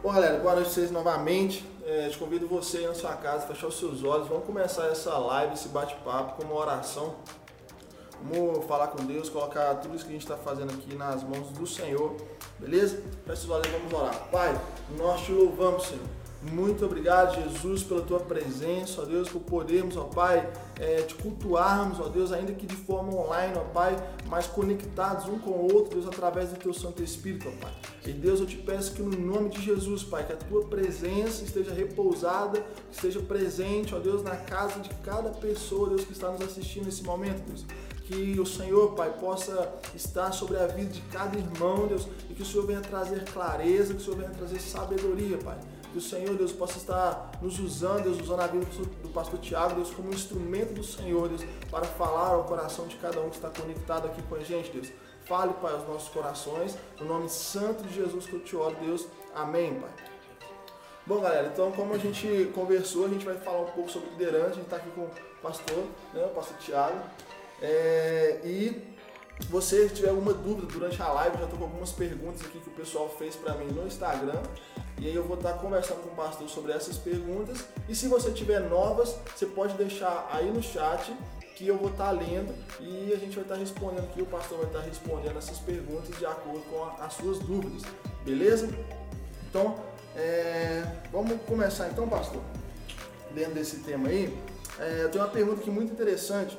Bom, galera, boa noite a vocês novamente. É, te convido você aí na sua casa, fechar os seus olhos. Vamos começar essa live, esse bate-papo com uma oração. Vamos falar com Deus, colocar tudo isso que a gente está fazendo aqui nas mãos do Senhor, beleza? Fecha os olhos e vamos orar. Pai, nós te louvamos, Senhor. Muito obrigado, Jesus, pela tua presença, ó Deus, por podermos, ó Pai, é, te cultuarmos, ó Deus, ainda que de forma online, ó Pai, mas conectados um com o outro, Deus, através do teu Santo Espírito, ó Pai. E Deus, eu te peço que no nome de Jesus, Pai, que a tua presença esteja repousada, que esteja presente, ó Deus, na casa de cada pessoa, Deus, que está nos assistindo nesse momento, Deus que o Senhor, Pai, possa estar sobre a vida de cada irmão, Deus, e que o Senhor venha trazer clareza, que o Senhor venha trazer sabedoria, Pai. Que o Senhor, Deus, possa estar nos usando, Deus, usando a vida do pastor Tiago, Deus, como instrumento do Senhor, Deus, para falar ao coração de cada um que está conectado aqui com a gente, Deus. Fale, Pai, aos nossos corações, no nome santo de Jesus que eu te oro, Deus. Amém, Pai. Bom, galera, então como a gente conversou, a gente vai falar um pouco sobre liderança. A gente está aqui com o pastor, né, o pastor Tiago. É, e você tiver alguma dúvida durante a live, já estou com algumas perguntas aqui que o pessoal fez para mim no Instagram. E aí eu vou estar conversando com o pastor sobre essas perguntas. E se você tiver novas, você pode deixar aí no chat que eu vou estar lendo e a gente vai estar respondendo aqui, o pastor vai estar respondendo essas perguntas de acordo com as suas dúvidas, beleza? Então, é, vamos começar então, pastor, dentro desse tema aí. É, eu tenho uma pergunta aqui muito interessante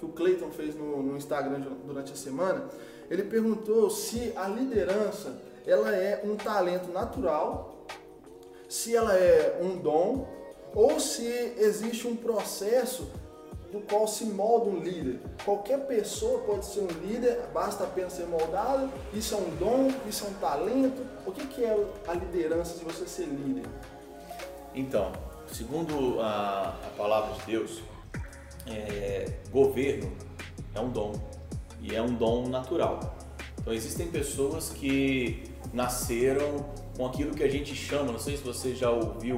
que o Clayton fez no, no Instagram durante a semana. Ele perguntou se a liderança ela é um talento natural, se ela é um dom, ou se existe um processo do qual se molda um líder. Qualquer pessoa pode ser um líder, basta apenas ser moldado. Isso é um dom, isso é um talento. O que, é a liderança de você ser líder? Então, segundo a, a palavra de Deus, é, governo é um dom e é um dom natural. Então existem pessoas que nasceram com aquilo que a gente chama, não sei se você já ouviu,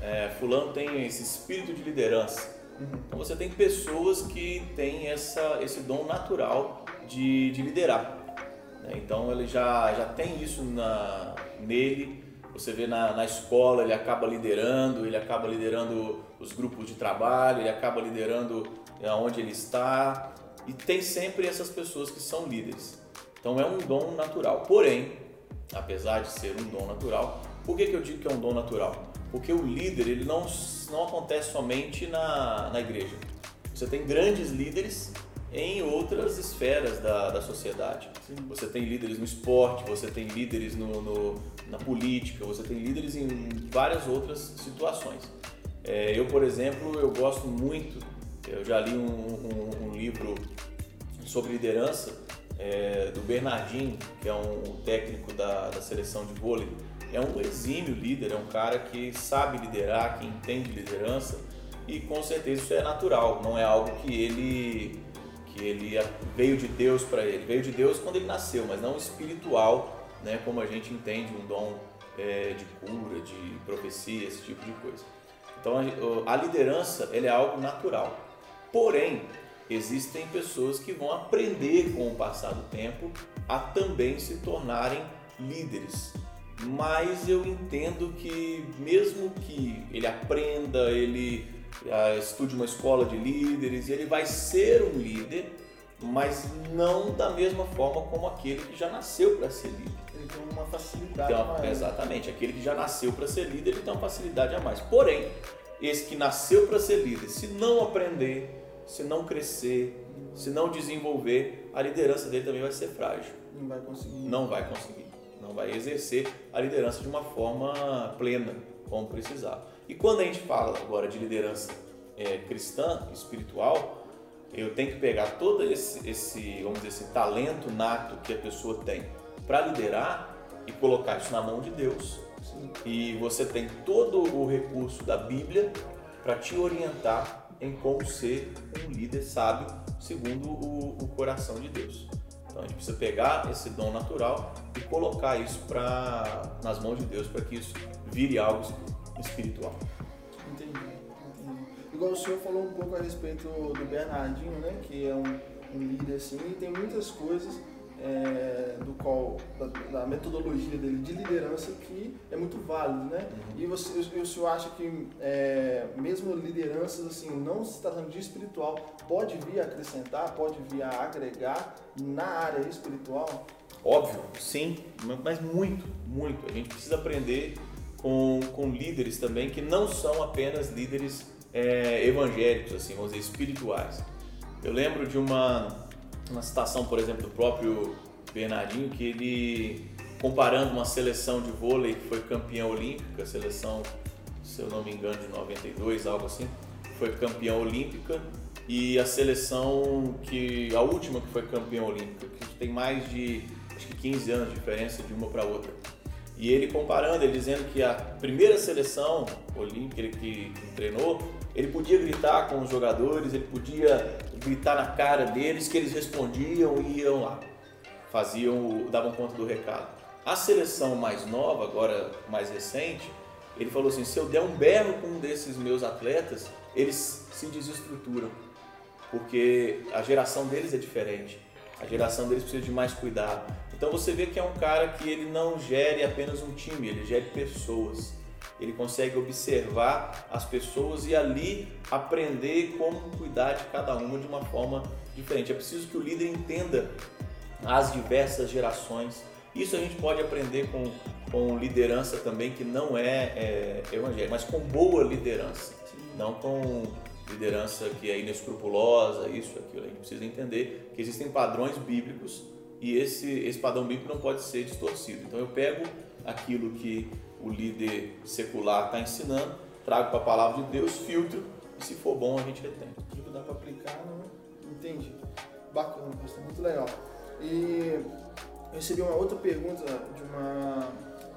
é, fulano tem esse espírito de liderança. Então você tem pessoas que têm essa, esse dom natural de, de liderar. Né? Então ele já, já tem isso na, nele. Você vê na, na escola, ele acaba liderando, ele acaba liderando os grupos de trabalho, ele acaba liderando onde ele está. E tem sempre essas pessoas que são líderes. Então é um dom natural. Porém, apesar de ser um dom natural, por que, que eu digo que é um dom natural? Porque o líder ele não, não acontece somente na, na igreja. Você tem grandes líderes em outras esferas da, da sociedade. Sim. Você tem líderes no esporte, você tem líderes no, no, na política, você tem líderes em várias outras situações. É, eu, por exemplo, eu gosto muito, eu já li um, um, um livro sobre liderança é, do Bernardinho, que é um técnico da, da seleção de vôlei, é um exímio líder, é um cara que sabe liderar, que entende liderança e com certeza isso é natural, não é algo que ele que ele veio de Deus para ele, veio de Deus quando ele nasceu, mas não espiritual, né, como a gente entende um dom é, de cura, de profecia, esse tipo de coisa. Então a, a liderança ele é algo natural. Porém, existem pessoas que vão aprender com o passar do tempo a também se tornarem líderes. Mas eu entendo que mesmo que ele aprenda, ele uh, estude uma escola de líderes, ele vai ser um líder, mas não da mesma forma como aquele que já nasceu para ser líder. Ele tem uma facilidade então, a mais. Exatamente, aquele que já nasceu para ser líder, ele tem uma facilidade a mais. Porém, esse que nasceu para ser líder, se não aprender, se não crescer, se não desenvolver, a liderança dele também vai ser frágil. Não vai conseguir. Não vai conseguir. Não vai exercer a liderança de uma forma plena, como precisar. E quando a gente fala agora de liderança é, cristã, espiritual, eu tenho que pegar todo esse, esse, vamos dizer, esse talento nato que a pessoa tem para liderar e colocar isso na mão de Deus. Sim. E você tem todo o recurso da Bíblia para te orientar em como ser um líder sábio segundo o, o coração de Deus. Então a gente precisa pegar esse dom natural e colocar isso pra, nas mãos de Deus para que isso vire algo espiritual. Entendi, entendi. Igual o senhor falou um pouco a respeito do Bernardinho, né? Que é um, um líder assim, e tem muitas coisas é, do qual, da, da, metodologia dele de liderança que é muito válido, né? Uhum. E você, o senhor acha que é, mesmo lideranças assim, não se tratando de espiritual, pode vir a acrescentar, pode vir a agregar na área espiritual? Óbvio, sim, mas muito, muito. A gente precisa aprender com, com líderes também que não são apenas líderes é, evangélicos, assim, vamos dizer, espirituais. Eu lembro de uma uma citação, por exemplo, do próprio Bernardinho, que ele, comparando uma seleção de vôlei que foi campeã olímpica, seleção, se eu não me engano, de 92, algo assim, foi campeã olímpica, e a seleção que, a última que foi campeã olímpica, que tem mais de, acho que 15 anos de diferença de uma para outra. E ele comparando, ele dizendo que a primeira seleção olímpica ele que, que treinou, ele podia gritar com os jogadores, ele podia gritar na cara deles que eles respondiam e iam lá, faziam, davam conta do recado. A seleção mais nova, agora mais recente, ele falou assim: se eu der um berro com um desses meus atletas, eles se desestruturam, porque a geração deles é diferente. A geração deles precisa de mais cuidado. Então você vê que é um cara que ele não gere apenas um time, ele gere pessoas. Ele consegue observar as pessoas e ali aprender como cuidar de cada uma de uma forma diferente. É preciso que o líder entenda as diversas gerações. Isso a gente pode aprender com, com liderança também, que não é, é evangélica, mas com boa liderança, não com liderança que é inescrupulosa, isso, aquilo. A gente precisa entender que existem padrões bíblicos e esse, esse padrão bíblico não pode ser distorcido. Então eu pego aquilo que o líder secular está ensinando, trago para a palavra de Deus, filtro e se for bom a gente retém. Tudo dá para aplicar, não? Entendi. Bacana, pastor, muito legal. E recebi uma outra pergunta de uma,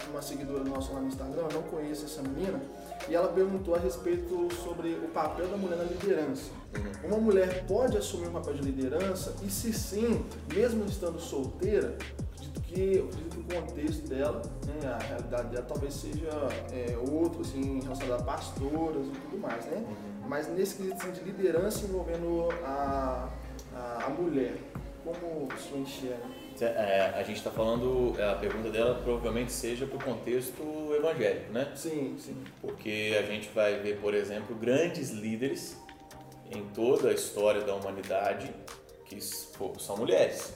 uma seguidora nossa lá no Instagram, eu não conheço essa menina, e ela perguntou a respeito sobre o papel da mulher na liderança. Uhum. Uma mulher pode assumir um papel de liderança e se sim, mesmo estando solteira, acredito que, acredito que o contexto dela, né, a realidade dela talvez seja é, outro, assim, relacionado a pastoras e tudo mais, né? Uhum. Mas nesse quesito assim, de liderança envolvendo a, a, a mulher, como o senhor enxerga? É, a gente está falando, a pergunta dela provavelmente seja para o contexto evangélico, né? Sim, sim. Porque a gente vai ver, por exemplo, grandes líderes em toda a história da humanidade que são mulheres.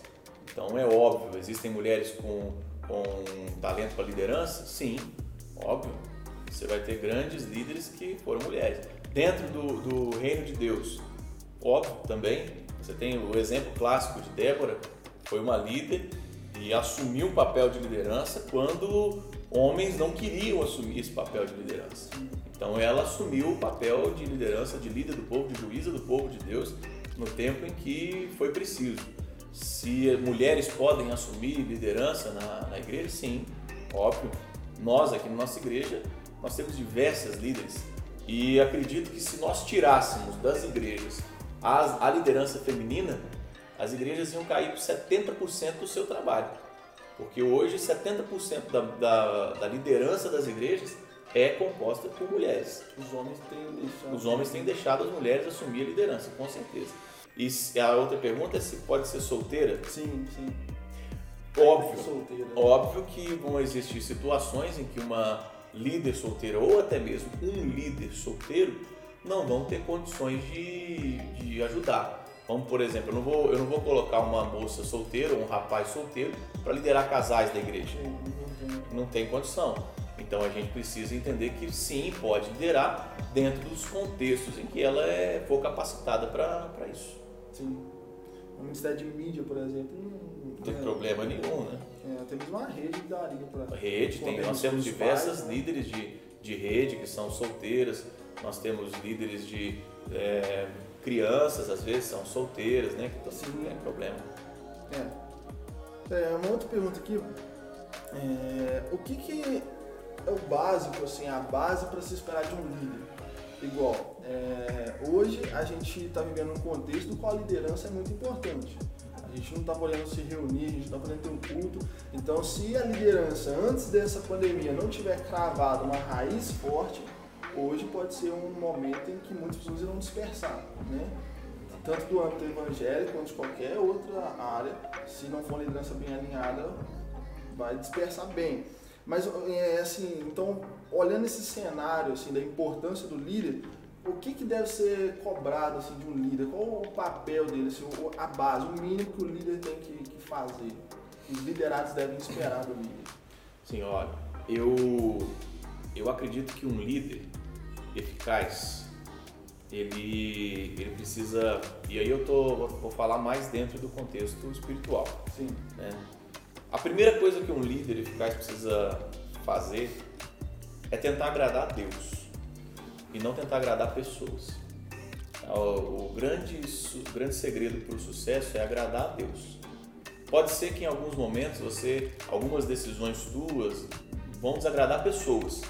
Então é óbvio, existem mulheres com, com talento para liderança? Sim, óbvio. Você vai ter grandes líderes que foram mulheres. Dentro do, do reino de Deus, óbvio também, você tem o exemplo clássico de Débora, foi uma líder e assumiu um papel de liderança quando homens não queriam assumir esse papel de liderança. Então ela assumiu o papel de liderança, de líder do povo, de juíza do povo de Deus, no tempo em que foi preciso. Se mulheres podem assumir liderança na, na igreja, sim, óbvio. Nós aqui na nossa igreja, nós temos diversas líderes e acredito que se nós tirássemos das igrejas a, a liderança feminina, as igrejas iam cair por 70% do seu trabalho. Porque hoje 70% da, da, da, liderança das igrejas é composta por mulheres. Os homens têm deixado. Os homens têm deixado as mulheres assumir a liderança, com certeza. E a outra pergunta é se pode ser solteira? Sim, sim. Óbvio. Solteira. Óbvio que vão existir situações em que uma líder solteira ou até mesmo um líder solteiro não vão ter condições de, de ajudar. Como por exemplo, eu não vou, eu não vou colocar uma moça solteira ou um rapaz solteiro para liderar casais da igreja. Não tem condição. Então a gente precisa entender que sim, pode liderar dentro dos contextos em que ela é, for capacitada para isso. Sim. O Ministério de Mídia, por exemplo, não, tem é, problema nenhum, né? É, temos uma rede que daria para. Rede, tem, nós temos diversas pais, né? líderes de, de rede que são solteiras, nós temos líderes de é, crianças, às vezes são solteiras, né? Que Sim. não tem problema. É. é. Uma outra pergunta aqui. É, o que, que é o básico, assim, a base para se esperar de um líder? Igual, é, hoje a gente está vivendo um contexto do qual a liderança é muito importante. A gente não está podendo se reunir, a gente está podendo ter um culto. Então, se a liderança antes dessa pandemia não tiver cravado uma raiz forte, hoje pode ser um momento em que muitas pessoas irão dispersar, né? tanto do âmbito evangélico quanto de qualquer outra área, se não for liderança bem alinhada, vai dispersar bem. Mas é assim, então, olhando esse cenário assim, da importância do líder, o que, que deve ser cobrado assim, de um líder? Qual o papel dele, assim, a base, o mínimo que o líder tem que, que fazer? Os liderados devem esperar do líder. Sim, olha, eu, eu acredito que um líder eficaz, ele, ele precisa, e aí eu tô, vou falar mais dentro do contexto espiritual. Sim. Né? A primeira coisa que um líder eficaz precisa fazer é tentar agradar a Deus e não tentar agradar pessoas. O, o grande, o grande segredo para o sucesso é agradar a Deus. Pode ser que em alguns momentos você, algumas decisões suas vão desagradar pessoas,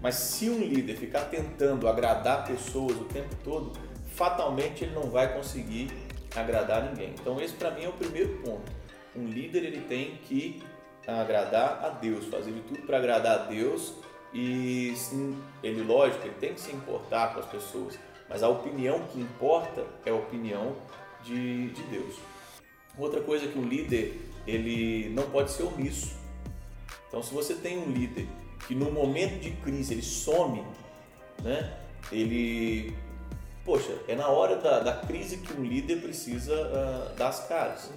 mas se um líder ficar tentando agradar pessoas o tempo todo, fatalmente ele não vai conseguir agradar ninguém. Então esse para mim é o primeiro ponto um líder ele tem que agradar a Deus, fazer de tudo para agradar a Deus e sim, ele lógico, ele tem que se importar com as pessoas, mas a opinião que importa é a opinião de, de Deus. Outra coisa que o líder ele não pode ser omisso. Então, se você tem um líder que no momento de crise ele some, né? Ele, poxa, é na hora da, da crise que um líder precisa uh, dar as caras.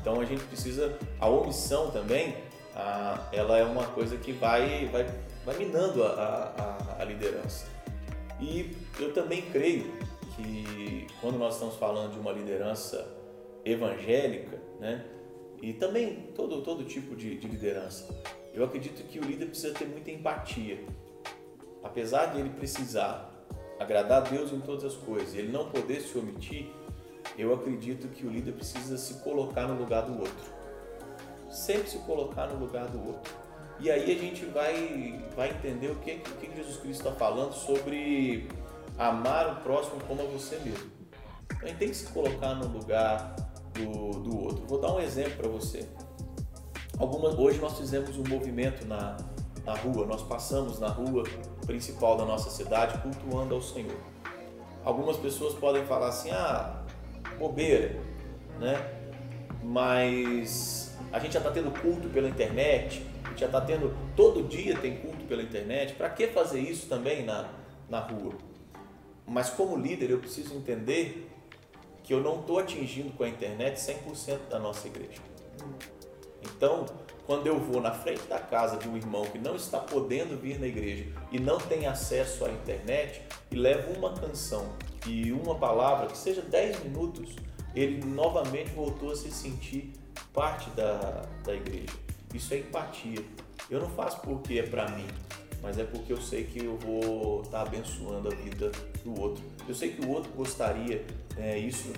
Então a gente precisa, a omissão também, a, ela é uma coisa que vai, vai, vai minando a, a, a liderança. E eu também creio que quando nós estamos falando de uma liderança evangélica, né, e também todo, todo tipo de, de liderança, eu acredito que o líder precisa ter muita empatia. Apesar de ele precisar agradar a Deus em todas as coisas, ele não poder se omitir, eu acredito que o líder precisa se colocar no lugar do outro. Sempre se colocar no lugar do outro. E aí a gente vai, vai entender o que, o que Jesus Cristo está falando sobre amar o próximo como a você mesmo. Então tem que se colocar no lugar do, do outro. Vou dar um exemplo para você. Hoje nós fizemos um movimento na, na rua, nós passamos na rua principal da nossa cidade cultuando ao Senhor. Algumas pessoas podem falar assim: ah, bobeira, né? Mas a gente já está tendo culto pela internet, a gente já está tendo, todo dia tem culto pela internet, para que fazer isso também na, na rua? Mas como líder eu preciso entender que eu não estou atingindo com a internet 100% da nossa igreja. Então, quando eu vou na frente da casa de um irmão que não está podendo vir na igreja e não tem acesso à internet e levo uma canção e uma palavra, que seja 10 minutos, ele novamente voltou a se sentir parte da, da igreja. Isso é empatia. Eu não faço porque é para mim, mas é porque eu sei que eu vou estar tá abençoando a vida do outro. Eu sei que o outro gostaria, é, isso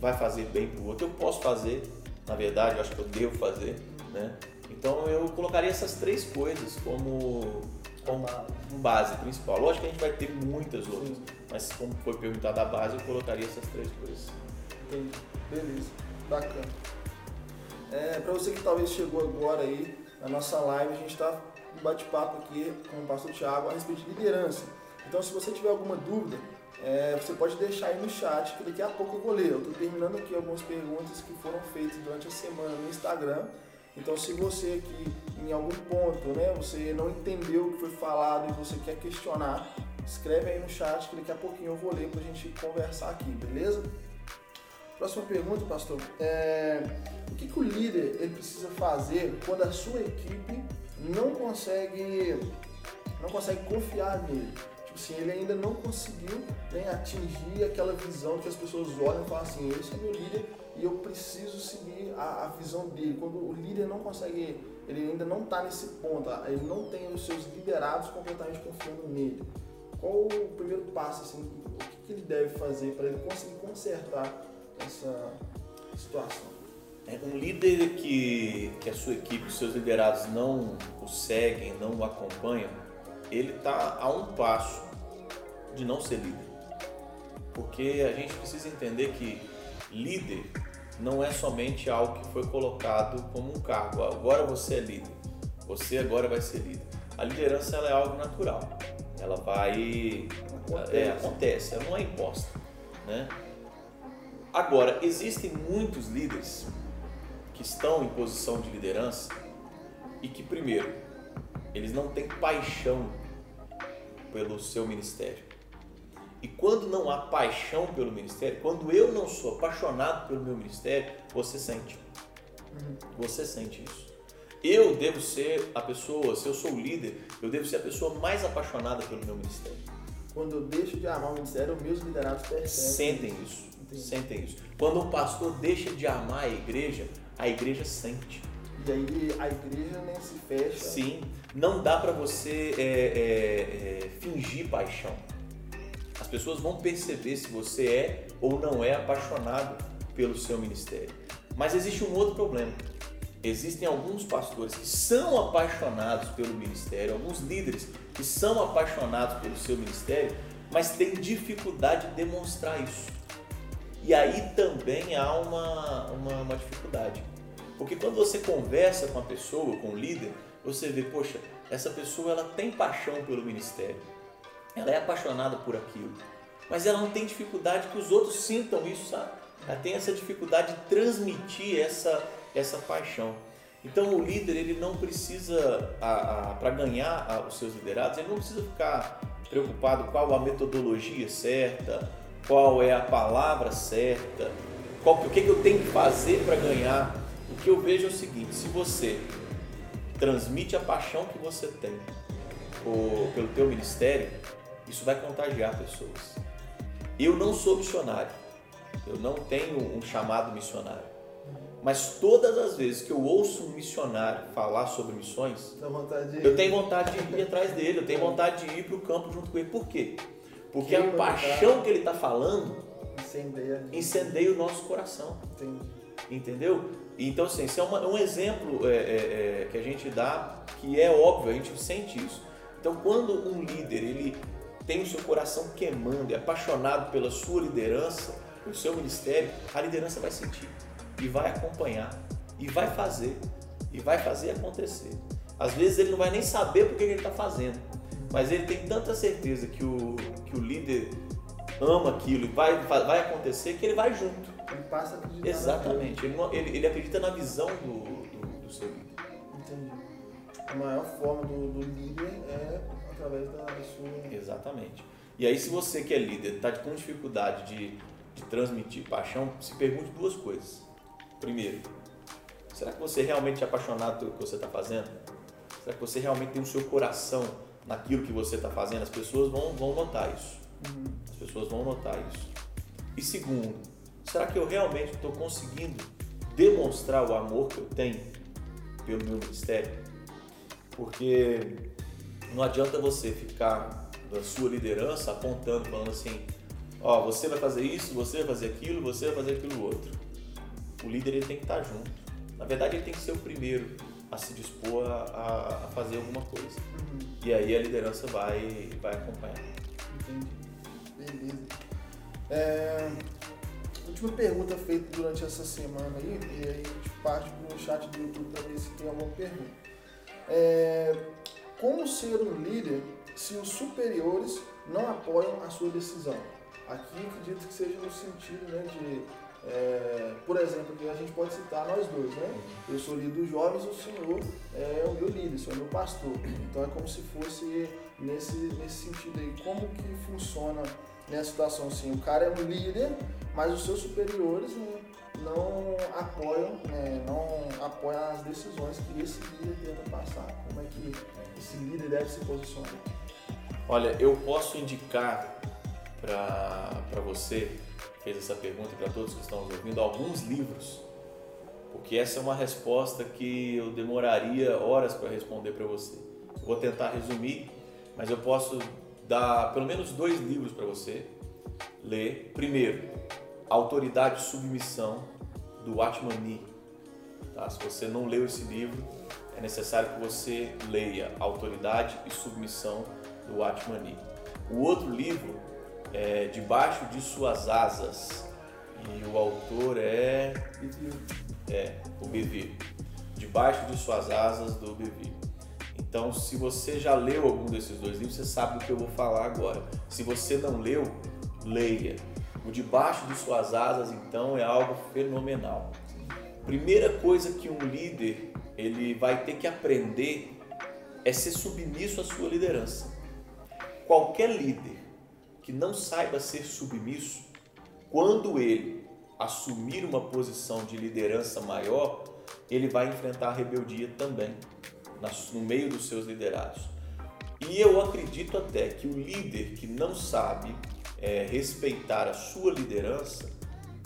vai fazer bem para o outro. Eu posso fazer, na verdade, eu acho que eu devo fazer, né? Então eu colocaria essas três coisas como, como base principal. Lógico que a gente vai ter muitas outras, Sim. mas como foi perguntado a base, eu colocaria essas três coisas. Entendi. Beleza, bacana. É, para você que talvez chegou agora aí na nossa live, a gente está um bate-papo aqui com o pastor Tiago a respeito de liderança. Então, se você tiver alguma dúvida, é, você pode deixar aí no chat, que daqui a pouco eu vou ler. Eu estou terminando aqui algumas perguntas que foram feitas durante a semana no Instagram então, se você que em algum ponto, né, você não entendeu o que foi falado e você quer questionar, escreve aí no chat que daqui a pouquinho eu vou ler para a gente conversar aqui, beleza? Próxima pergunta, pastor. É, o que, que o líder ele precisa fazer quando a sua equipe não consegue, não consegue confiar nele? Tipo assim, ele ainda não conseguiu né, atingir aquela visão que as pessoas olham e falam assim, esse é meu líder e eu preciso seguir a, a, visão dele. Quando o líder não consegue, ele ainda não está nesse ponto, ele não tem os seus liderados completamente confiando nele. Qual o primeiro passo, assim, o que, que ele deve fazer para ele conseguir consertar essa situação? É um líder que, que a sua equipe, os seus liderados não o seguem, não o acompanham, ele está a um passo de não ser líder. Porque a gente precisa entender que líder não é somente algo que foi colocado como um cargo. Agora você é líder. Você agora vai ser líder. A liderança é algo natural. Ela vai acontece, é, acontece ela não é imposta, né? Agora, existem muitos líderes que estão em posição de liderança e que, primeiro, eles não têm paixão pelo seu ministério. E quando não há paixão pelo ministério, quando eu não sou apaixonado pelo meu ministério, você sente. Você sente isso. Eu devo ser a pessoa, se eu sou o líder, eu devo ser a pessoa mais apaixonada pelo meu ministério. Quando eu deixo de amar o ministério, os meus liderados percebem. Sentem isso. Entendi. Sentem isso. Quando um pastor deixa de amar a igreja, a igreja sente. E aí a igreja nem se fecha. Sim, não dá para você é, é, é, fingir paixão. As pessoas vão perceber se você é ou não é apaixonado pelo seu ministério. Mas existe um outro problema. Existem alguns pastores que são apaixonados pelo ministério, alguns líderes que são apaixonados pelo seu ministério, mas têm dificuldade de demonstrar isso. E aí também há uma, uma, uma dificuldade. Porque quando você conversa com a pessoa, com o líder, você vê, poxa, essa pessoa ela tem paixão pelo ministério, ela é apaixonada por aquilo, mas ela não tem dificuldade que os outros sintam isso, sabe? Ela tem essa dificuldade de transmitir essa, essa paixão. Então o líder ele não precisa, para ganhar a, os seus liderados, ele não precisa ficar preocupado qual a metodologia certa, qual é a palavra certa, qual, o que, que eu tenho que fazer para ganhar. O que eu vejo é o seguinte: se você transmite a paixão que você tem pelo teu ministério, isso vai contagiar pessoas. Eu não sou missionário, eu não tenho um chamado missionário. Mas todas as vezes que eu ouço um missionário falar sobre missões, eu tenho vontade de ir atrás dele, eu tenho vontade de ir para o campo junto com ele. Por quê? Porque a paixão que ele está falando incendeia. incendeia o nosso coração. Entendi. Entendeu? Então, assim, isso é uma, um exemplo é, é, é, que a gente dá que é óbvio, a gente sente isso. Então, quando um líder ele tem o seu coração queimando, é apaixonado pela sua liderança, pelo seu ministério, a liderança vai sentir e vai acompanhar e vai fazer e vai fazer acontecer. Às vezes ele não vai nem saber porque ele está fazendo, mas ele tem tanta certeza que o, que o líder ama aquilo e vai, vai acontecer que ele vai junto. Ele passa a acreditar. Exatamente, ele, ele, ele, acredita na visão do, do, do, seu líder. Entendi. A maior forma do, do líder é através da sua. Exatamente. E aí, se você que é líder está com dificuldade de, de transmitir paixão, se pergunte duas coisas. Primeiro, será que você realmente é apaixonado pelo que você está fazendo? Será que você realmente tem o seu coração naquilo que você está fazendo? As pessoas vão, vão notar isso. Uhum. As pessoas vão notar isso. E segundo, será que eu realmente estou conseguindo demonstrar o amor que eu tenho pelo meu ministério? Porque não adianta você ficar da sua liderança apontando, falando assim, ó, você vai fazer isso, você vai fazer aquilo, você vai fazer aquilo outro o líder ele tem que estar junto. Na verdade, ele tem que ser o primeiro a se dispor a, a fazer alguma coisa. Uhum. E aí a liderança vai, vai acompanhar. Entendi. Beleza. É, última pergunta feita durante essa semana aí, e aí a gente parte para o chat do YouTube para ver se tem alguma pergunta. É, como ser um líder se os superiores não apoiam a sua decisão? Aqui acredito que seja no sentido né, de é, por exemplo, que a gente pode citar nós dois, né? Uhum. Eu sou líder dos jovens, o senhor é o meu líder, o senhor é o meu pastor. Então é como se fosse nesse, nesse sentido aí. Como que funciona nessa situação assim? O cara é um líder, mas os seus superiores né, não apoiam, né, não apoiam as decisões que esse líder tenta passar. Como é que esse líder deve se posicionar? Olha, eu posso indicar para você fez essa pergunta para todos que estão ouvindo, alguns livros, porque essa é uma resposta que eu demoraria horas para responder para você. vou tentar resumir, mas eu posso dar pelo menos dois livros para você ler. Primeiro, Autoridade e Submissão, do Atmani. Tá? Se você não leu esse livro, é necessário que você leia Autoridade e Submissão, do Atmani. O outro livro é, Debaixo de Suas Asas. E o autor é. É, o Bevi. Debaixo de Suas Asas, do Bevi. Então, se você já leu algum desses dois livros, você sabe do que eu vou falar agora. Se você não leu, leia. O debaixo de suas asas, então, é algo fenomenal. Primeira coisa que um líder ele vai ter que aprender é ser submisso à sua liderança. Qualquer líder que não saiba ser submisso, quando ele assumir uma posição de liderança maior, ele vai enfrentar a rebeldia também no meio dos seus liderados. E eu acredito até que o líder que não sabe é, respeitar a sua liderança,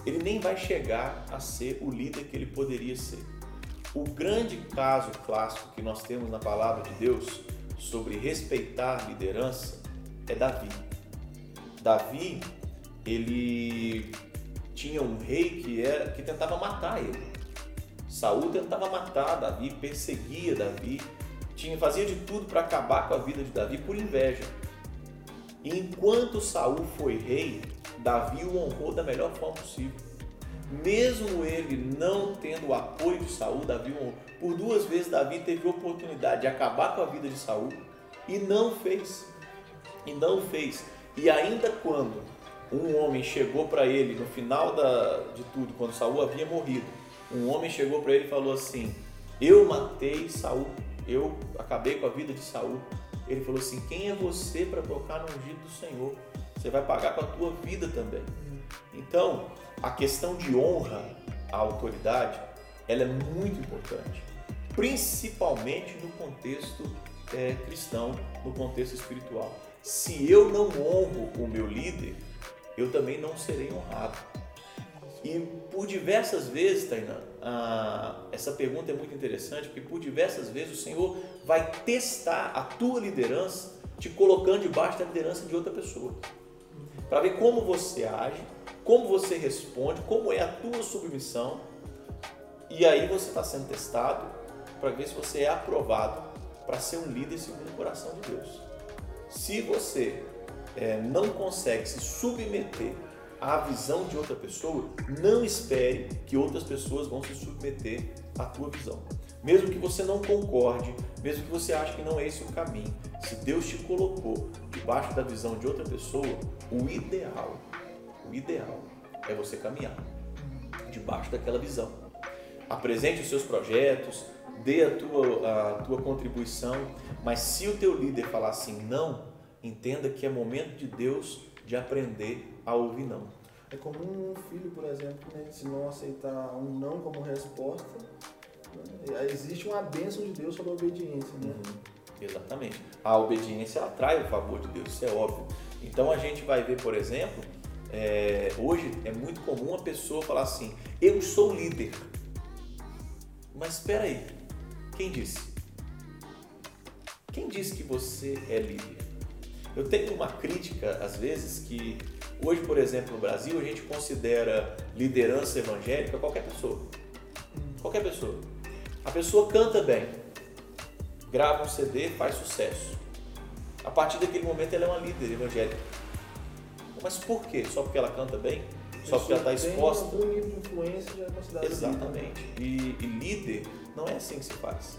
ele nem vai chegar a ser o líder que ele poderia ser. O grande caso clássico que nós temos na palavra de Deus sobre respeitar liderança é Davi. Davi, ele tinha um rei que era que tentava matar ele. Saul tentava matar Davi, perseguia Davi, tinha fazia de tudo para acabar com a vida de Davi por inveja. E enquanto Saul foi rei, Davi o honrou da melhor forma possível. Mesmo ele não tendo o apoio de Saul, Davi honrou. Por duas vezes Davi teve oportunidade de acabar com a vida de Saul e não fez. E não fez. E ainda quando um homem chegou para ele no final da, de tudo, quando Saul havia morrido, um homem chegou para ele e falou assim: Eu matei Saul, eu acabei com a vida de Saul. Ele falou assim: Quem é você para tocar no ungido do Senhor? Você vai pagar com a tua vida também. Então, a questão de honra à autoridade, ela é muito importante, principalmente no contexto é, cristão, no contexto espiritual. Se eu não honro o meu líder, eu também não serei honrado. E por diversas vezes, Tainá, ah, essa pergunta é muito interessante, porque por diversas vezes o Senhor vai testar a tua liderança, te colocando debaixo da liderança de outra pessoa, para ver como você age, como você responde, como é a tua submissão, e aí você está sendo testado para ver se você é aprovado para ser um líder segundo o coração de Deus. Se você é, não consegue se submeter à visão de outra pessoa, não espere que outras pessoas vão se submeter à tua visão. Mesmo que você não concorde, mesmo que você ache que não é esse o caminho, se Deus te colocou debaixo da visão de outra pessoa, o ideal, o ideal é você caminhar debaixo daquela visão. Apresente os seus projetos, dê a tua, a tua contribuição, mas se o teu líder falar assim, não, entenda que é momento de Deus de aprender a ouvir não. É como um filho, por exemplo, né, se não aceitar um não como resposta, né, existe uma bênção de Deus sobre a obediência. Né? Uhum. Exatamente. A obediência atrai o favor de Deus, isso é óbvio. Então a gente vai ver, por exemplo, é, hoje é muito comum a pessoa falar assim: eu sou líder. Mas espera aí, quem disse? Quem disse que você é líder? Eu tenho uma crítica, às vezes, que hoje, por exemplo, no Brasil, a gente considera liderança evangélica qualquer pessoa. Qualquer pessoa. A pessoa canta bem, grava um CD, faz sucesso. A partir daquele momento ela é uma líder evangélica. Mas por quê? Só porque ela canta bem? Só porque ela está exposta? Tem nível de influência já é considerado Exatamente. E, e líder não é assim que se faz.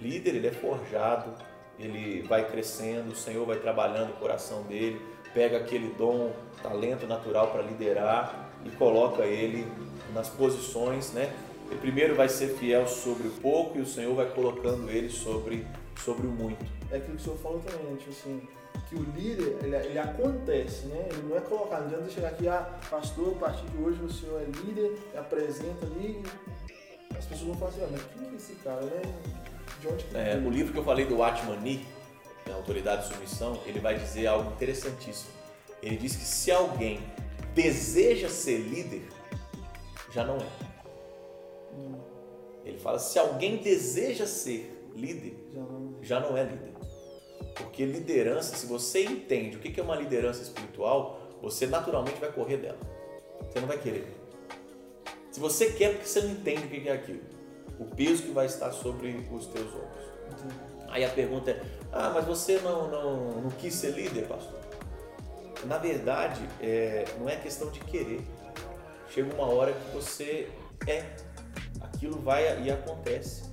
Líder, ele é forjado, ele vai crescendo, o Senhor vai trabalhando o coração dele, pega aquele dom, talento natural para liderar e coloca ele nas posições, né? Ele primeiro vai ser fiel sobre o pouco e o Senhor vai colocando ele sobre, sobre o muito. É aquilo que o Senhor falou também, né? tipo assim, que o líder, ele, ele acontece, né? Ele não é colocado, não adianta chegar aqui, ah, pastor, a partir de hoje o senhor é líder, apresenta ali, as pessoas vão falar assim, ah, mas quem é esse cara, né? É, o livro que eu falei do Atmani, Autoridade de Submissão, ele vai dizer algo interessantíssimo. Ele diz que se alguém deseja ser líder, já não é. Ele fala, se alguém deseja ser líder, já não é líder. Porque liderança, se você entende o que é uma liderança espiritual, você naturalmente vai correr dela. Você não vai querer. Se você quer, porque você não entende o que é aquilo o peso que vai estar sobre os teus ombros. Aí a pergunta é: ah, mas você não, não, não quis ser líder, pastor? Na verdade, é, não é questão de querer. Chega uma hora que você é. Aquilo vai e acontece.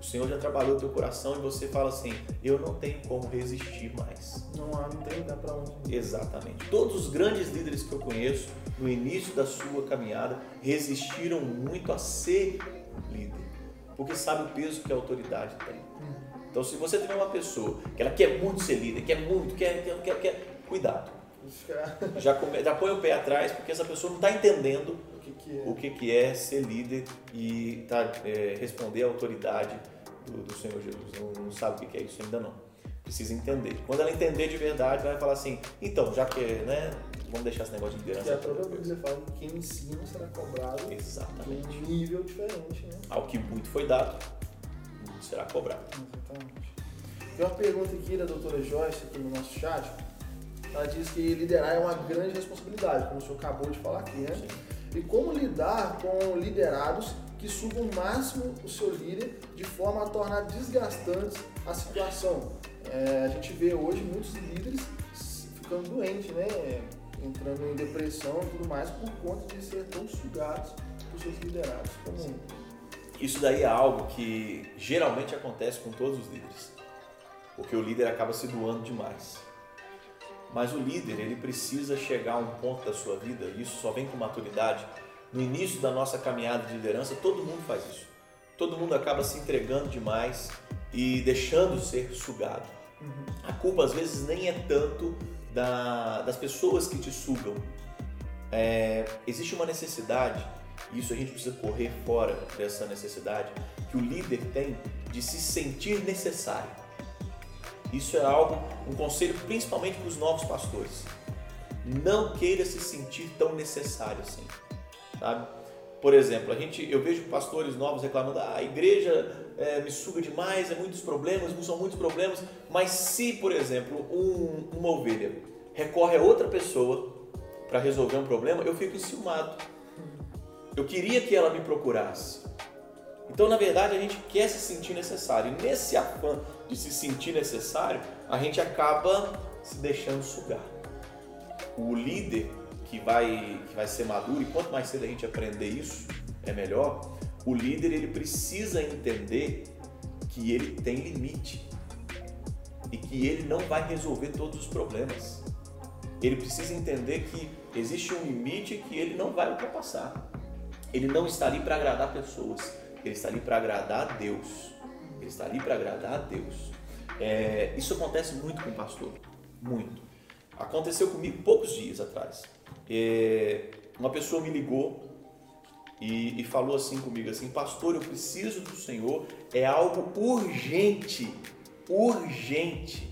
O Senhor já trabalhou o teu coração e você fala assim: eu não tenho como resistir mais. Não há, não tem, dá para onde. Exatamente. Todos os grandes líderes que eu conheço, no início da sua caminhada, resistiram muito a ser líder, porque sabe o peso que a autoridade tem. Então, se você tem uma pessoa que ela quer muito ser líder, quer muito, quer, quer, quer, quer cuidado. Já, come, já põe o pé atrás, porque essa pessoa não está entendendo o que, que, é. o que, que é ser líder e tá, é, responder à autoridade do, do Senhor Jesus. Não, não sabe o que é isso ainda não. Precisa entender. Quando ela entender de verdade, vai falar assim, então, já que, né, vamos deixar esse negócio de liderança. Que é a própria você fala, que quem ensina será cobrado Exatamente. um nível diferente, né? Ao que muito foi dado, será cobrado. Exatamente. Tem uma pergunta aqui da doutora Joyce, aqui no nosso chat. Ela diz que liderar é uma grande responsabilidade, como o senhor acabou de falar aqui, né? Sim. E como lidar com liderados que sugam o máximo o seu líder de forma a tornar desgastante a situação. É, a gente vê hoje muitos líderes ficando doentes, né? entrando em depressão e tudo mais por conta de ser tão sugados por seus liderados. Como... Isso daí é algo que geralmente acontece com todos os líderes, porque o líder acaba se doando demais. Mas o líder, ele precisa chegar a um ponto da sua vida, e isso só vem com maturidade. No início da nossa caminhada de liderança, todo mundo faz isso. Todo mundo acaba se entregando demais e deixando ser sugado. Uhum. A culpa às vezes nem é tanto da, das pessoas que te sugam. É, existe uma necessidade, isso a gente precisa correr fora dessa necessidade, que o líder tem de se sentir necessário. Isso é algo, um conselho principalmente para os novos pastores. Não queira se sentir tão necessário assim, sabe? Por exemplo, a gente, eu vejo pastores novos reclamando: ah, a igreja é, me suga demais, é muitos problemas, são muitos problemas. Mas se, por exemplo, um, uma ovelha recorre a outra pessoa para resolver um problema, eu fico enciumado. Eu queria que ela me procurasse. Então, na verdade, a gente quer se sentir necessário. E nesse afã de se sentir necessário, a gente acaba se deixando sugar. O líder que vai, que vai ser maduro, e quanto mais cedo a gente aprender isso, é melhor. O líder ele precisa entender que ele tem limite e que ele não vai resolver todos os problemas. Ele precisa entender que existe um limite que ele não vai ultrapassar. Ele não está ali para agradar pessoas, ele está ali para agradar a Deus. Ele está ali para agradar a Deus. É, isso acontece muito com o pastor, muito. Aconteceu comigo poucos dias atrás. É, uma pessoa me ligou e, e, falou assim comigo assim, pastor, eu preciso do Senhor, é algo urgente, urgente.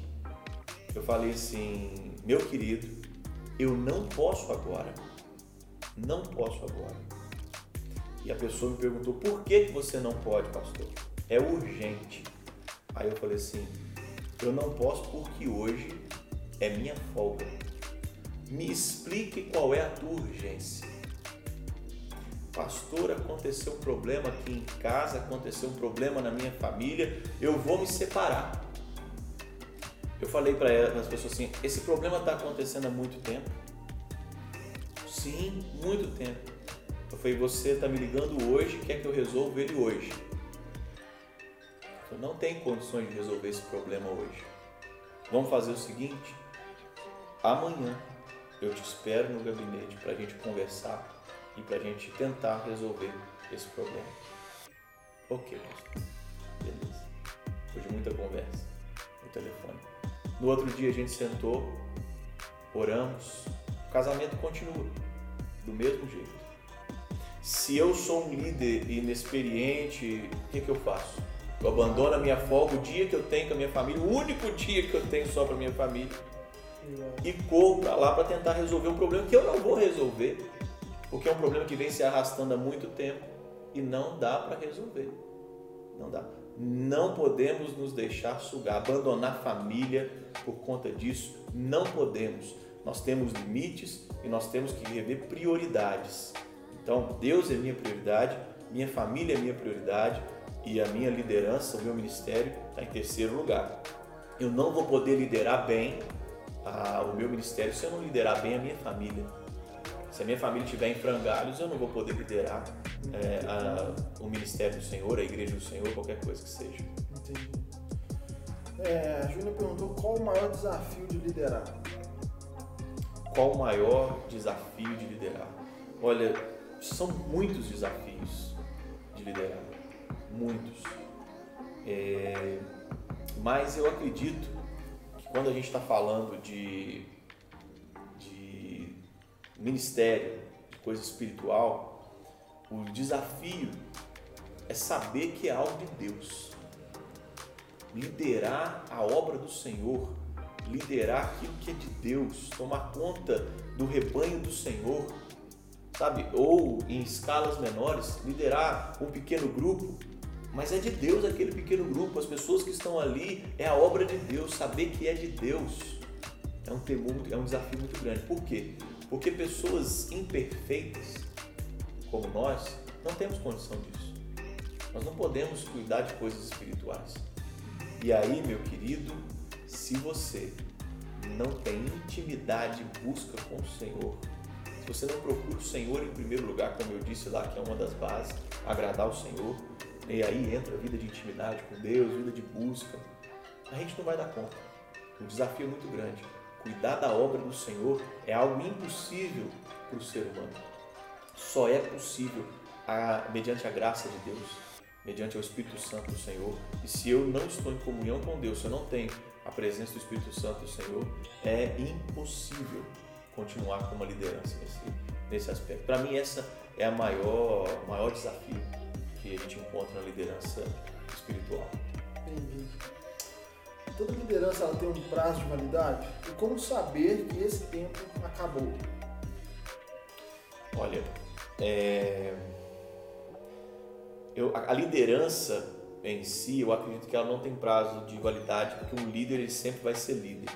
Eu falei assim, meu querido, eu não posso agora, não posso agora. E a pessoa me perguntou, por que você não pode, pastor? É urgente. Aí eu falei assim, eu não posso porque hoje é minha folga. Me explique qual é a tua urgência. Pastor, aconteceu um problema aqui em casa, aconteceu um problema na minha família, eu vou me separar. Eu falei para as pessoas assim: esse problema está acontecendo há muito tempo? Sim, muito tempo. Eu falei: você está me ligando hoje, quer que eu resolva ele hoje? Eu não tenho condições de resolver esse problema hoje. Vamos fazer o seguinte: amanhã eu te espero no gabinete para a gente conversar e para a gente tentar resolver esse problema. Ok. Beleza. Foi de muita conversa no telefone. No outro dia a gente sentou, oramos, o casamento continua do mesmo jeito. Se eu sou um líder inexperiente, o que, que eu faço? Eu abandono a minha folga, o dia que eu tenho com a minha família, o único dia que eu tenho só para minha família, e corro para lá para tentar resolver um problema que eu não vou resolver, porque é um problema que vem se arrastando há muito tempo e não dá para resolver. Não dá. Não podemos nos deixar sugar, abandonar a família por conta disso. Não podemos. Nós temos limites e nós temos que rever prioridades. Então, Deus é minha prioridade, minha família é minha prioridade e a minha liderança, o meu ministério está em terceiro lugar. Eu não vou poder liderar bem a, o meu ministério se eu não liderar bem a minha família. Se a minha família estiver em frangalhos, eu não vou poder liderar é, a, o ministério do Senhor, a igreja do Senhor, qualquer coisa que seja. Entendi. É, a Júlia perguntou qual o maior desafio de liderar? Qual o maior desafio de liderar? Olha, são muitos desafios de liderar, muitos. É, mas eu acredito que quando a gente está falando de, de ministério, de coisa espiritual, o desafio é saber que é algo de Deus. Liderar a obra do Senhor, liderar aquilo que é de Deus, tomar conta do rebanho do Senhor, sabe? Ou em escalas menores, liderar um pequeno grupo, mas é de Deus aquele pequeno grupo, as pessoas que estão ali, é a obra de Deus, saber que é de Deus. É um temor, é um desafio muito grande. Por quê? Porque pessoas imperfeitas, como nós, não temos condição disso. Nós não podemos cuidar de coisas espirituais. E aí, meu querido, se você não tem intimidade e busca com o Senhor, se você não procura o Senhor em primeiro lugar, como eu disse lá, que é uma das bases, agradar o Senhor, e aí entra a vida de intimidade com Deus, vida de busca, a gente não vai dar conta. O desafio é muito grande. Cuidar da obra do Senhor é algo impossível para o ser humano. Só é possível a, mediante a graça de Deus, mediante o Espírito Santo do Senhor. E se eu não estou em comunhão com Deus, se eu não tenho a presença do Espírito Santo do Senhor, é impossível continuar com uma liderança nesse, nesse aspecto. Para mim, essa é o maior, maior desafio que a gente encontra na liderança espiritual. Entendi. Toda liderança ela tem um prazo de validade? E como saber que esse tempo acabou? Olha, é... eu, a liderança em si, eu acredito que ela não tem prazo de validade, porque um líder ele sempre vai ser líder.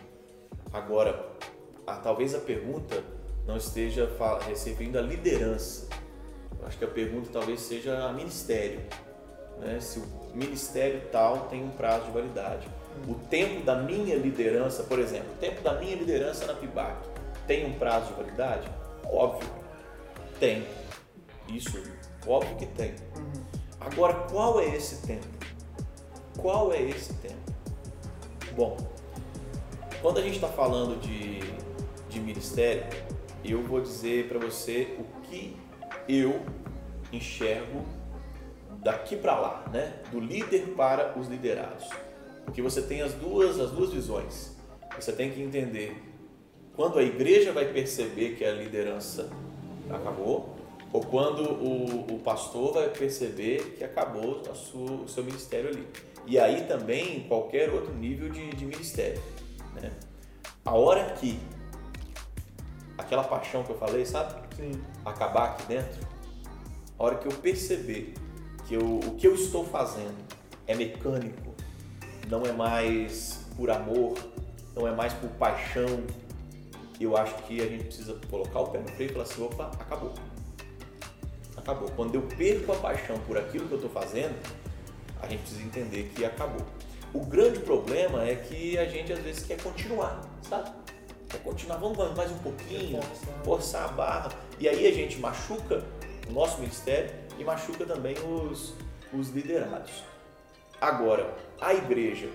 Agora, a, talvez a pergunta não esteja recebendo a liderança. Eu acho que a pergunta talvez seja a ministério. Né? Se o ministério tal tem um prazo de validade. O tempo da minha liderança, por exemplo, o tempo da minha liderança na PIBAC tem um prazo de validade? Óbvio, tem. Isso, óbvio que tem. Agora, qual é esse tempo? Qual é esse tempo? Bom, quando a gente está falando de de ministério, eu vou dizer para você o que eu enxergo daqui para lá, né? Do líder para os liderados. Porque você tem as duas, as duas visões. Você tem que entender quando a igreja vai perceber que a liderança acabou, ou quando o, o pastor vai perceber que acabou sua, o seu ministério ali. E aí também qualquer outro nível de, de ministério. Né? A hora que aquela paixão que eu falei, sabe? Sim. Acabar aqui dentro. A hora que eu perceber que eu, o que eu estou fazendo é mecânico, não é mais por amor, não é mais por paixão, eu acho que a gente precisa colocar o pé no freio e falar assim, opa, acabou. Acabou. Quando eu perco a paixão por aquilo que eu estou fazendo, a gente precisa entender que acabou. O grande problema é que a gente às vezes quer continuar, sabe? Quer continuar, vamos mais um pouquinho, forçar a barra. E aí a gente machuca o nosso ministério e machuca também os, os liderados. Agora, a igreja,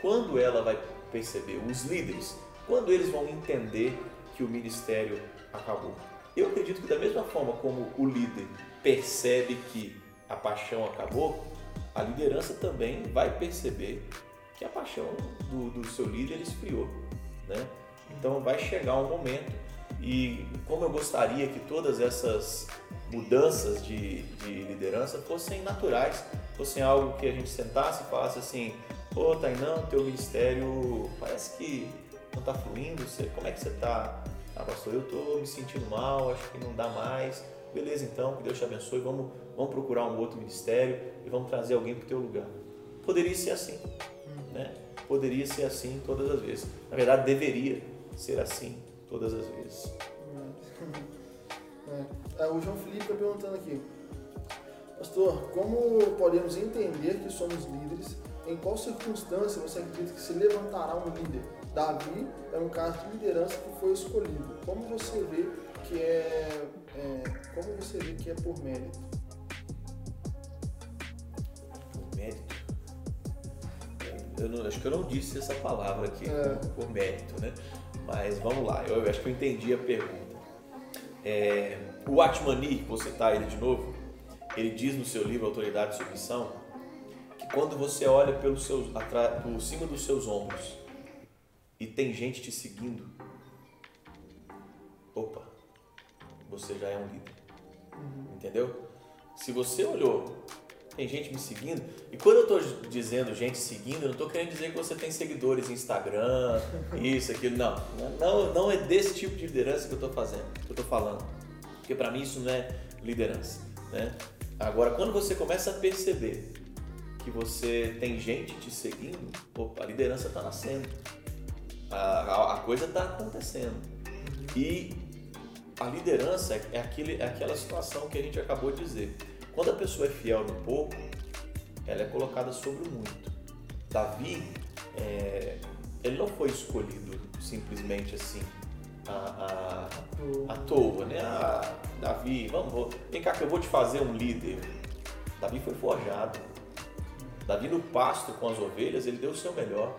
quando ela vai perceber, os líderes, quando eles vão entender que o ministério acabou? Eu acredito que da mesma forma como o líder percebe que a paixão acabou, a liderança também vai perceber que a paixão do, do seu líder esfriou. Né? Então vai chegar um momento e como eu gostaria que todas essas mudanças de, de liderança fossem naturais, fossem algo que a gente sentasse e falasse assim, pô Tainão, teu ministério parece que não está fluindo, você, como é que você está? Ah, pastor, eu estou me sentindo mal, acho que não dá mais. Beleza, então, que Deus te abençoe, vamos, vamos procurar um outro ministério e vamos trazer alguém para o teu lugar. Poderia ser assim, né? Poderia ser assim todas as vezes. Na verdade, deveria ser assim todas as vezes. É. é. O João Felipe está perguntando aqui, Pastor, como podemos entender que somos líderes? Em qual circunstância você acredita que se levantará um líder? Davi é um caso de liderança que foi escolhido. Como você vê que é, é como você vê que é por mérito? Por mérito? Eu não, acho que eu não disse essa palavra aqui, é. por mérito, né? Mas vamos lá, eu acho que eu entendi a pergunta. É, o Atmani, vou citar ele de novo, ele diz no seu livro Autoridade e Submissão que quando você olha pelos seus, por cima dos seus ombros e tem gente te seguindo, opa, você já é um líder. Entendeu? Se você olhou, tem gente me seguindo, e quando eu estou dizendo gente seguindo, eu não estou querendo dizer que você tem seguidores no Instagram, isso, aquilo, não. Não, não é desse tipo de liderança que eu estou fazendo, que eu estou falando. Porque para mim isso não é liderança. Né? Agora, quando você começa a perceber que você tem gente te seguindo, opa, a liderança está nascendo. A, a, a coisa está acontecendo. E a liderança é, aquele, é aquela situação que a gente acabou de dizer. Quando a pessoa é fiel no pouco, ela é colocada sobre o muito. Davi, é, ele não foi escolhido simplesmente assim, à, à, à toa, né? Ah, Davi, vamos, vem cá que eu vou te fazer um líder. Davi foi forjado. Davi no pasto com as ovelhas, ele deu o seu melhor.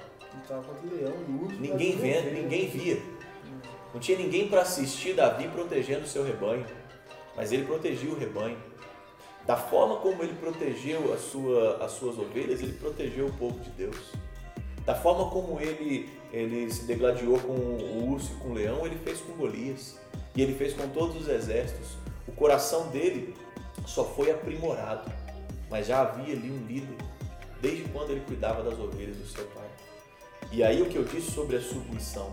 Leão, urso. Ninguém vendo, ninguém via. Não tinha ninguém para assistir Davi protegendo o seu rebanho, mas ele protegia o rebanho. Da forma como ele protegeu a sua, as suas ovelhas, ele protegeu o povo de Deus. Da forma como ele, ele se degladiou com o urso e com o leão, ele fez com Golias. E ele fez com todos os exércitos. O coração dele só foi aprimorado, mas já havia ali um líder, desde quando ele cuidava das ovelhas do seu pai. E aí o que eu disse sobre a submissão.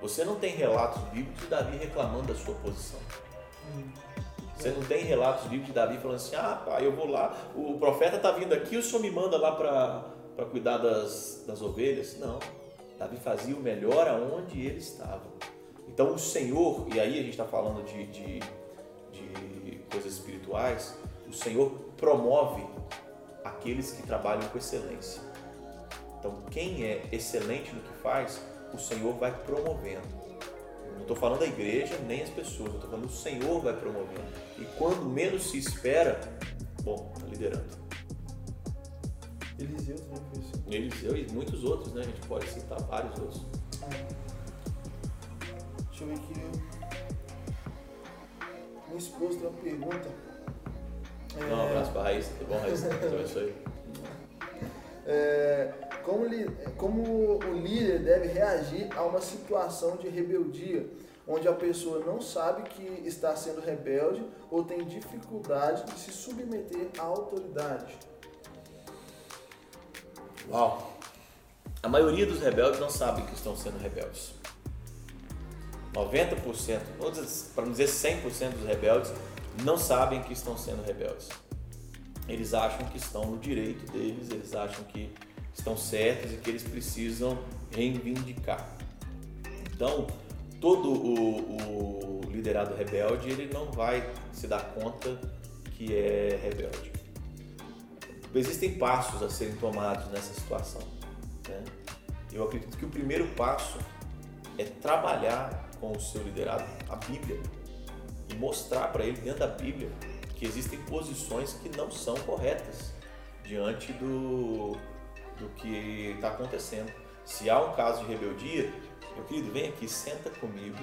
Você não tem relatos bíblicos de Davi reclamando da sua posição. Você não tem relatos bíblicos de Davi falando assim, ah, pai, eu vou lá, o profeta está vindo aqui, o senhor me manda lá para cuidar das, das ovelhas. Não. Davi fazia o melhor aonde ele estava. Então o Senhor, e aí a gente está falando de, de, de coisas espirituais, o Senhor promove aqueles que trabalham com excelência. Então, quem é excelente no que faz, o Senhor vai promovendo. Não estou falando da igreja nem as pessoas, estou falando o Senhor vai promovendo. E quando menos se espera, bom, está liderando. Eliseu também fez isso. Eliseu e muitos outros, né? A gente pode citar vários outros. Deixa eu ver aqui. Minha esposa tem uma pergunta. Então, um abraço para a Raíssa, tá bom, Raíssa? Deus abençoe. É, como, li- como o líder deve reagir a uma situação de rebeldia, onde a pessoa não sabe que está sendo rebelde ou tem dificuldade de se submeter à autoridade? Uau! A maioria dos rebeldes não sabem que estão sendo rebeldes. 90%, ou para não dizer 100% dos rebeldes, não sabem que estão sendo rebeldes. Eles acham que estão no direito deles, eles acham que estão certos e que eles precisam reivindicar. Então, todo o, o liderado rebelde, ele não vai se dar conta que é rebelde. Existem passos a serem tomados nessa situação. né? Eu acredito que o primeiro passo é trabalhar com o seu liderado a Bíblia e mostrar para ele dentro da Bíblia que existem posições que não são corretas diante do, do que está acontecendo. Se há um caso de rebeldia, meu querido, vem aqui, senta comigo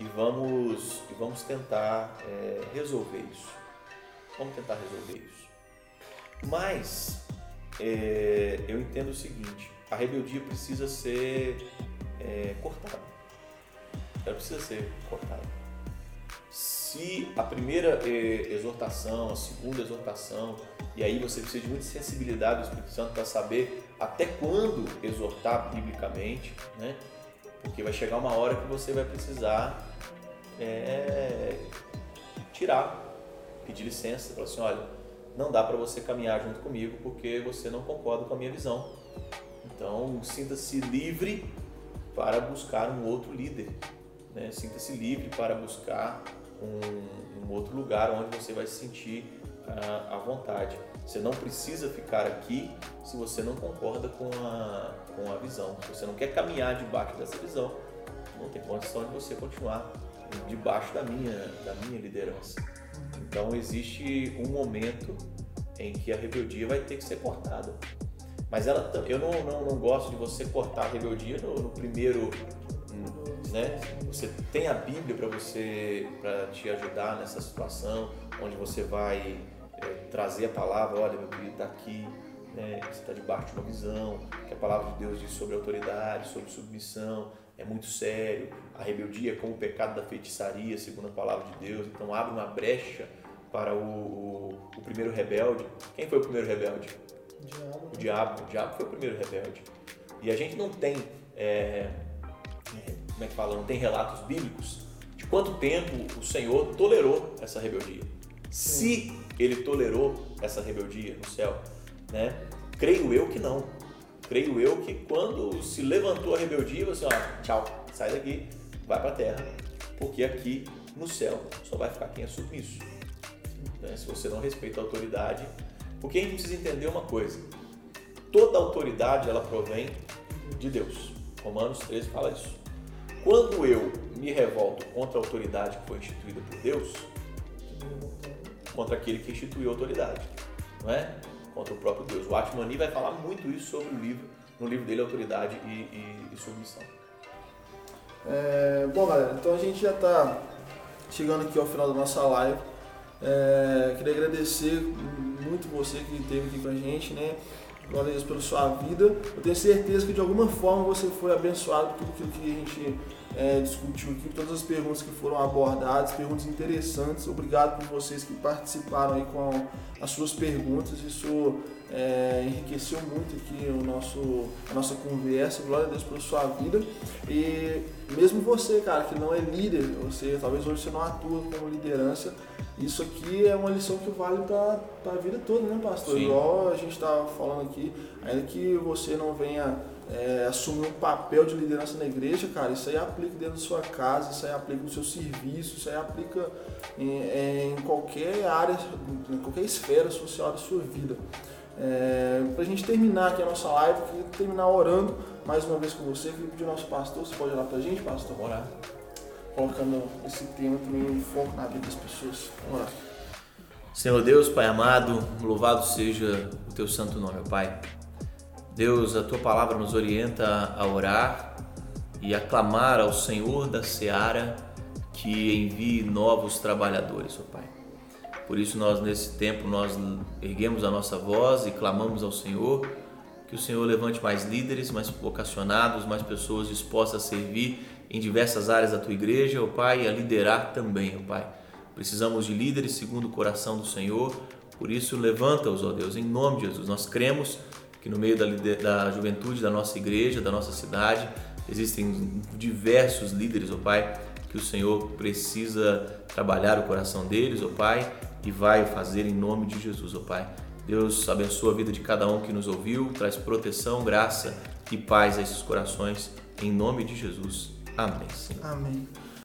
e vamos, e vamos tentar é, resolver isso. Vamos tentar resolver isso. Mas é, eu entendo o seguinte: a rebeldia precisa ser é, cortada. Ela precisa ser cortada. Se a primeira é, exortação, a segunda exortação, e aí você precisa de muita sensibilidade do Espírito Santo para saber até quando exortar biblicamente, né? Porque vai chegar uma hora que você vai precisar é, tirar, pedir licença, falar assim, olha, não dá para você caminhar junto comigo porque você não concorda com a minha visão. Então, sinta-se livre para buscar um outro líder. Né? Sinta-se livre para buscar um, um, outro lugar onde você vai se sentir uh, à vontade. Você não precisa ficar aqui se você não concorda com a, com a visão. Se você não quer caminhar debaixo dessa visão, não tem condição de você continuar debaixo da minha, da minha liderança. Então existe um momento em que a rebeldia vai ter que ser cortada. Mas ela, eu não, não, não gosto de você cortar a rebeldia no, no primeiro, né? Você tem a Bíblia para você, para te ajudar nessa situação, onde você vai é, trazer a palavra, olha meu querido, está aqui, né? você está debaixo de uma visão, que a palavra de Deus diz sobre autoridade, sobre submissão, é muito sério. A rebeldia é como o pecado da feitiçaria, segundo a palavra de Deus. Então abre uma brecha para o, o, o primeiro rebelde. Quem foi o primeiro rebelde? O diabo. O diabo. O diabo foi o primeiro rebelde. E a gente não tem, é, como é que fala, não tem relatos bíblicos de quanto tempo o Senhor tolerou essa rebeldia. Se ele tolerou essa rebeldia no céu, né? Creio eu que não. Creio eu que quando se levantou a rebeldia, você, ó, tchau, sai daqui, vai para a terra, porque aqui no céu só vai ficar quem é submisso. Né? Se você não respeita a autoridade, porque a gente precisa entender uma coisa: toda autoridade ela provém de Deus. Romanos 13 fala isso. Quando eu me revolto contra a autoridade que foi instituída por Deus, contra aquele que instituiu a autoridade, não é? Contra o próprio Deus. O Atmani vai falar muito isso sobre o livro, no livro dele, Autoridade e, e, e Submissão. É, bom, galera, então a gente já está chegando aqui ao final da nossa live. É, queria agradecer muito você que esteve aqui com a gente, né? Glória a Deus pela sua vida. Eu tenho certeza que de alguma forma você foi abençoado por tudo aquilo que a gente é, discutiu aqui, todas as perguntas que foram abordadas, perguntas interessantes. Obrigado por vocês que participaram aí com as suas perguntas. Isso é, enriqueceu muito aqui o nosso, a nossa conversa. Glória a Deus pela sua vida. E mesmo você, cara, que não é líder, você talvez hoje você não atua como liderança, isso aqui é uma lição que vale para a vida toda, né, pastor? Sim. Igual a gente estava falando aqui, ainda que você não venha é, assumir um papel de liderança na igreja, cara, isso aí aplica dentro da sua casa, isso aí aplica no seu serviço, isso aí aplica em, é, em qualquer área, em qualquer esfera social da sua vida. É, para a gente terminar aqui a nossa live, queria terminar orando mais uma vez com você, queria pedir ao nosso pastor, você pode orar para a gente, pastor? Orar colocando esse tema também em foco na vida das pessoas. Vamos lá. Senhor Deus, Pai amado, louvado seja o teu santo nome, Pai. Deus, a tua palavra nos orienta a orar e a clamar ao Senhor da seara que envie novos trabalhadores, ó Pai. Por isso nós nesse tempo nós erguemos a nossa voz e clamamos ao Senhor que o Senhor levante mais líderes, mais vocacionados, mais pessoas dispostas a servir em diversas áreas da tua igreja, ó Pai, e a liderar também, ó Pai. Precisamos de líderes segundo o coração do Senhor, por isso levanta-os, ó Deus, em nome de Jesus. Nós cremos que no meio da, da juventude da nossa igreja, da nossa cidade, existem diversos líderes, ó Pai, que o Senhor precisa trabalhar o coração deles, ó Pai, e vai fazer em nome de Jesus, ó Pai. Deus abençoa a vida de cada um que nos ouviu, traz proteção, graça e paz a esses corações, em nome de Jesus. Amém. Senhor. Amém.